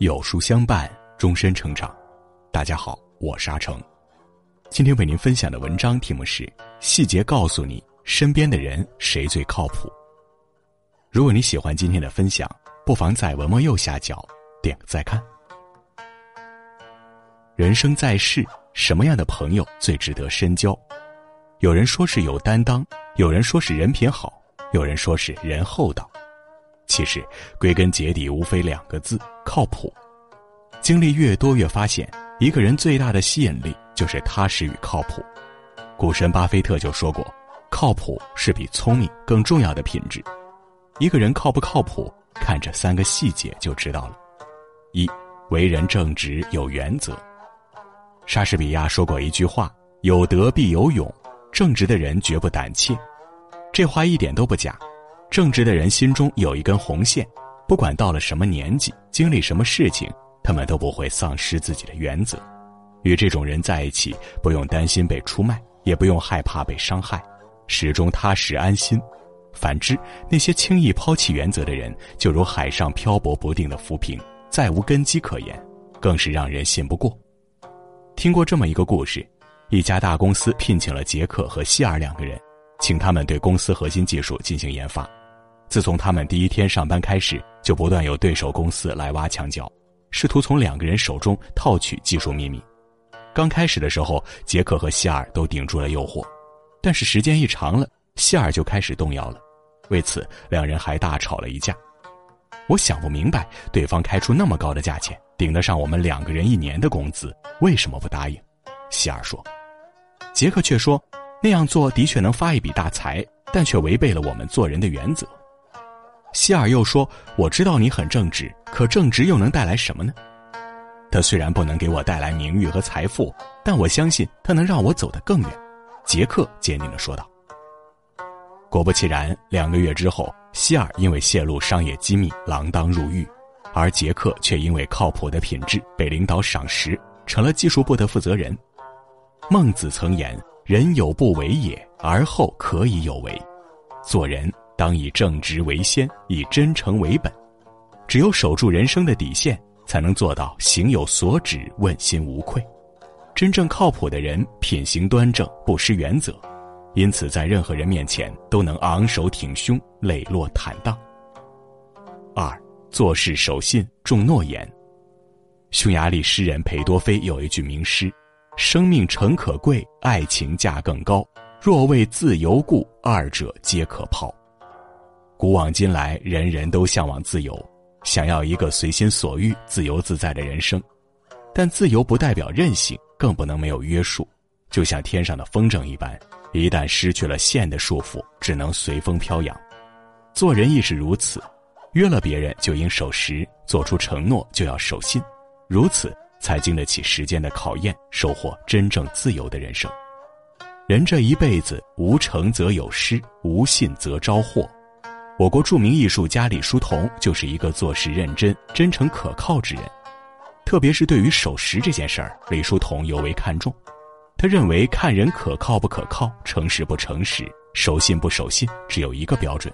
有书相伴，终身成长。大家好，我是阿成。今天为您分享的文章题目是：细节告诉你身边的人谁最靠谱。如果你喜欢今天的分享，不妨在文末右下角点个再看。人生在世，什么样的朋友最值得深交？有人说是有担当，有人说是人品好，有人说是人厚道。其实，归根结底，无非两个字：靠谱。经历越多，越发现一个人最大的吸引力就是踏实与靠谱。股神巴菲特就说过：“靠谱是比聪明更重要的品质。”一个人靠不靠谱，看这三个细节就知道了。一，为人正直有原则。莎士比亚说过一句话：“有德必有勇，正直的人绝不胆怯。”这话一点都不假。正直的人心中有一根红线，不管到了什么年纪，经历什么事情，他们都不会丧失自己的原则。与这种人在一起，不用担心被出卖，也不用害怕被伤害，始终踏实安心。反之，那些轻易抛弃原则的人，就如海上漂泊不定的浮萍，再无根基可言，更是让人信不过。听过这么一个故事：一家大公司聘请了杰克和希尔两个人，请他们对公司核心技术进行研发。自从他们第一天上班开始，就不断有对手公司来挖墙脚，试图从两个人手中套取技术秘密。刚开始的时候，杰克和希尔都顶住了诱惑，但是时间一长了，希尔就开始动摇了。为此，两人还大吵了一架。我想不明白，对方开出那么高的价钱，顶得上我们两个人一年的工资，为什么不答应？希尔说。杰克却说，那样做的确能发一笔大财，但却违背了我们做人的原则。希尔又说：“我知道你很正直，可正直又能带来什么呢？他虽然不能给我带来名誉和财富，但我相信他能让我走得更远。”杰克坚定地说道。果不其然，两个月之后，希尔因为泄露商业机密锒铛入狱，而杰克却因为靠谱的品质被领导赏识，成了技术部的负责人。孟子曾言：“人有不为也，而后可以有为。”做人。当以正直为先，以真诚为本。只有守住人生的底线，才能做到行有所指、问心无愧。真正靠谱的人，品行端正，不失原则，因此在任何人面前都能昂首挺胸、磊落坦荡。二做事守信，重诺言。匈牙利诗人裴多菲有一句名诗：“生命诚可贵，爱情价更高。若为自由故，二者皆可抛。”古往今来，人人都向往自由，想要一个随心所欲、自由自在的人生。但自由不代表任性，更不能没有约束。就像天上的风筝一般，一旦失去了线的束缚，只能随风飘扬。做人亦是如此，约了别人就应守时，做出承诺就要守信，如此才经得起时间的考验，收获真正自由的人生。人这一辈子，无诚则有失，无信则招祸。我国著名艺术家李叔同就是一个做事认真、真诚可靠之人，特别是对于守时这件事儿，李叔同尤为看重。他认为看人可靠不可靠、诚实不诚实、守信不守信，只有一个标准，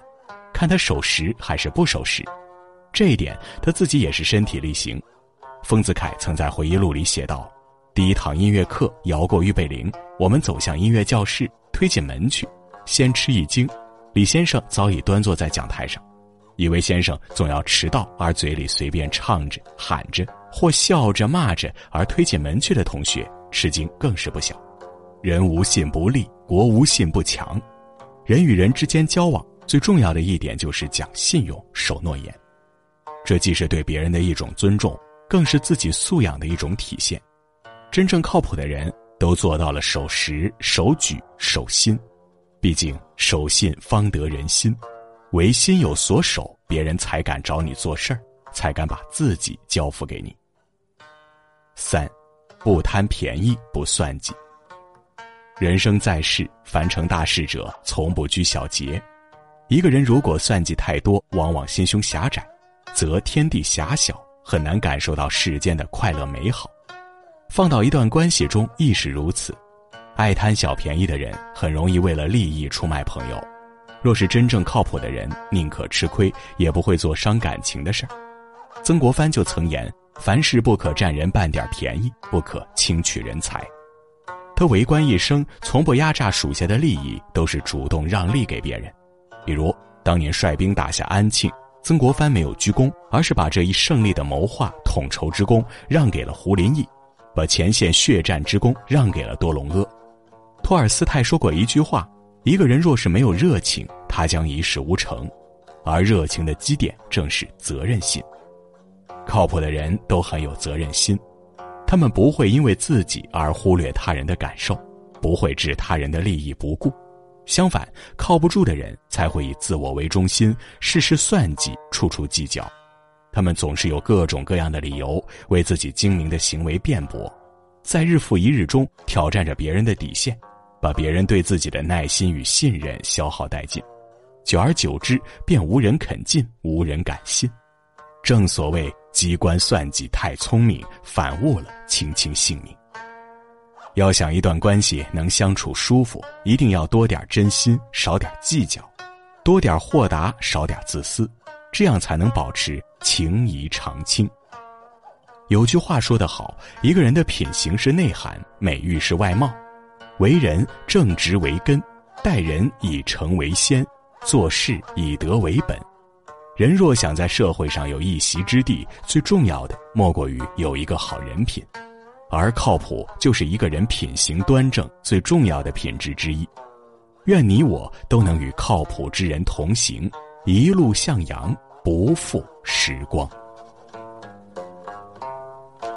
看他守时还是不守时。这一点他自己也是身体力行。丰子恺曾在回忆录里写道：“第一堂音乐课摇过预备铃，我们走向音乐教室，推进门去，先吃一惊。”李先生早已端坐在讲台上，一位先生总要迟到而嘴里随便唱着、喊着或笑着骂着而推进门去的同学，吃惊更是不小。人无信不立，国无信不强。人与人之间交往最重要的一点就是讲信用、守诺言。这既是对别人的一种尊重，更是自己素养的一种体现。真正靠谱的人都做到了守时、守矩、守心。毕竟守信方得人心，唯心有所守，别人才敢找你做事儿，才敢把自己交付给你。三，不贪便宜，不算计。人生在世，凡成大事者，从不拘小节。一个人如果算计太多，往往心胸狭窄，则天地狭小，很难感受到世间的快乐美好。放到一段关系中，亦是如此。爱贪小便宜的人，很容易为了利益出卖朋友；若是真正靠谱的人，宁可吃亏，也不会做伤感情的事儿。曾国藩就曾言：“凡事不可占人半点便宜，不可轻取人才。”他为官一生，从不压榨属下的利益，都是主动让利给别人。比如当年率兵打下安庆，曾国藩没有鞠躬，而是把这一胜利的谋划统筹之功让给了胡林翼，把前线血战之功让给了多隆阿。托尔斯泰说过一句话：“一个人若是没有热情，他将一事无成。”而热情的基点正是责任心。靠谱的人都很有责任心，他们不会因为自己而忽略他人的感受，不会置他人的利益不顾。相反，靠不住的人才会以自我为中心，事事算计，处处计较。他们总是有各种各样的理由为自己精明的行为辩驳，在日复一日中挑战着别人的底线，把别人对自己的耐心与信任消耗殆尽。久而久之，便无人肯进，无人敢信。正所谓。机关算计太聪明，反误了卿卿性命。要想一段关系能相处舒服，一定要多点真心，少点计较，多点豁达，少点自私，这样才能保持情谊长青。有句话说得好，一个人的品行是内涵，美誉是外貌。为人正直为根，待人以诚为先，做事以德为本。人若想在社会上有一席之地，最重要的莫过于有一个好人品，而靠谱就是一个人品行端正最重要的品质之一。愿你我都能与靠谱之人同行，一路向阳，不负时光。